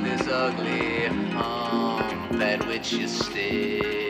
this ugly home that which you stay.